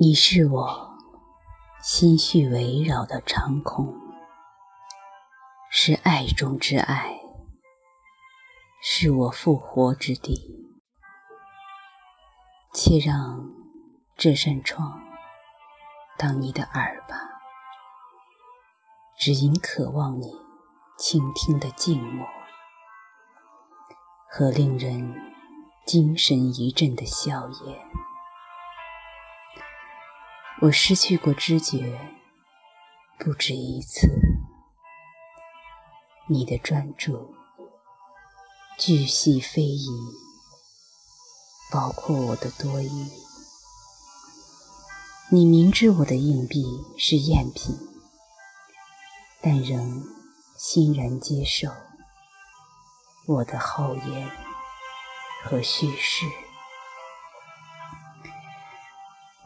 你是我心绪围绕的长空，是爱中之爱，是我复活之地。且让这扇窗当你的耳吧，只因渴望你倾听的静默和令人精神一振的笑颜。我失去过知觉不止一次，你的专注巨细非遗，包括我的多疑。你明知我的硬币是赝品，但仍欣然接受我的厚颜和叙事。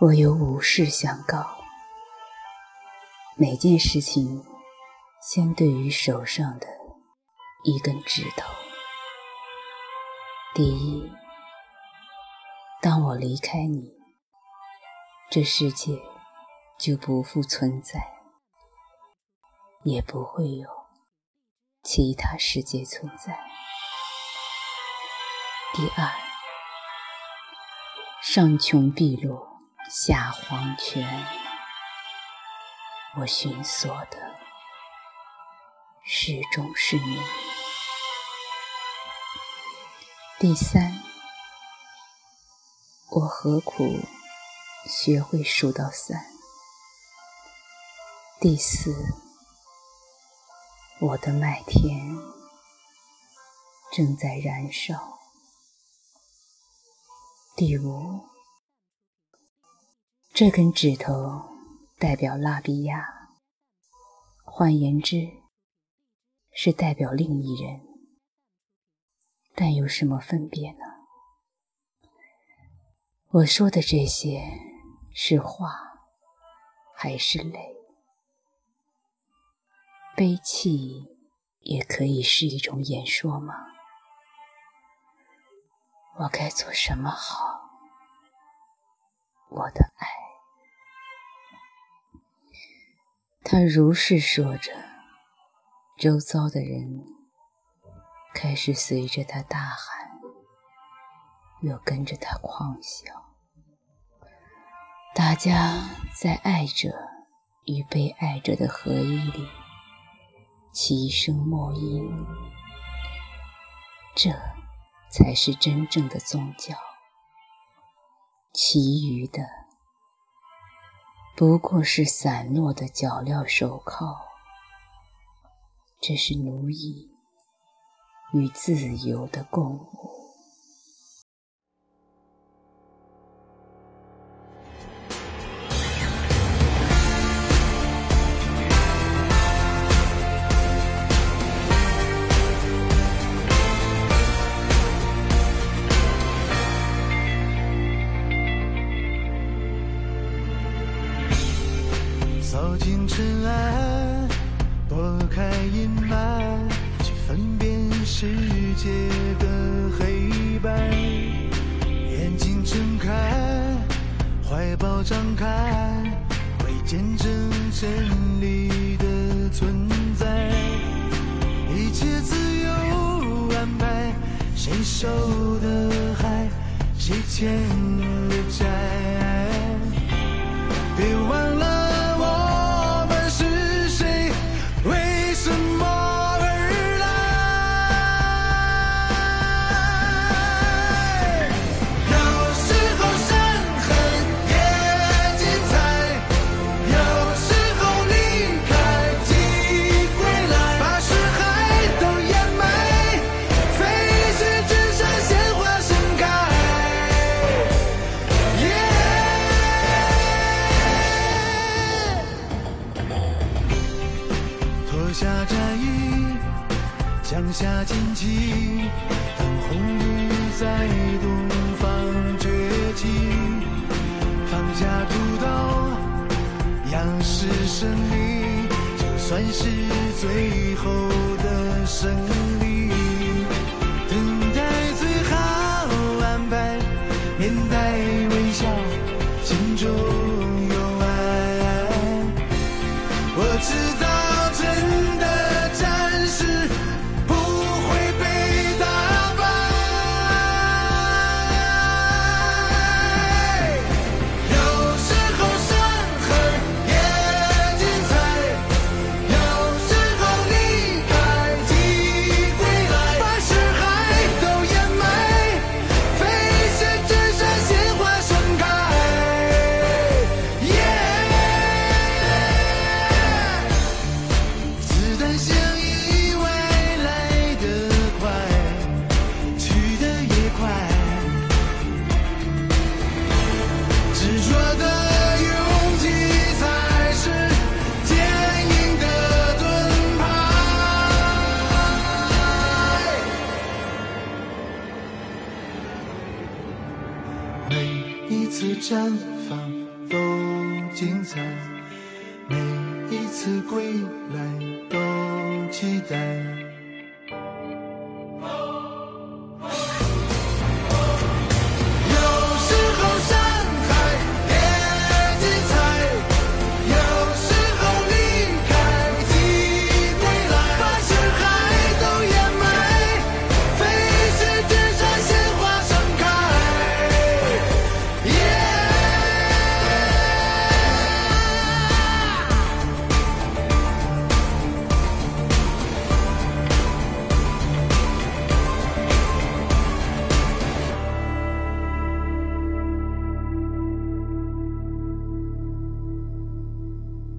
我有无事相告，每件事情相对于手上的一根指头。第一，当我离开你，这世界就不复存在，也不会有其他世界存在。第二，上穷碧落。下黄泉，我寻索的始终是你。第三，我何苦学会数到三？第四，我的麦田正在燃烧。第五。这根指头代表拉比亚，换言之，是代表另一人。但有什么分别呢？我说的这些是话还是泪？悲泣也可以是一种演说吗？我该做什么好？我的他如是说着，周遭的人开始随着他大喊，又跟着他狂笑。大家在爱者与被爱者的合一里齐声默音，这才是真正的宗教。其余的。不过是散落的脚镣手铐，这是奴役与自由的共舞。尘埃，拨开阴霾，去分辨世界的黑白。眼睛睁开，怀抱张开，为见证真理的存在。一切自由安排，谁受的害，谁欠的债。荆棘，等红日在东方崛起，放下屠刀，仰视胜利，就算是最后的胜利，等待最好安排，面带微笑，心中有爱。我知道。每一次绽放都精彩每一次归来都期待。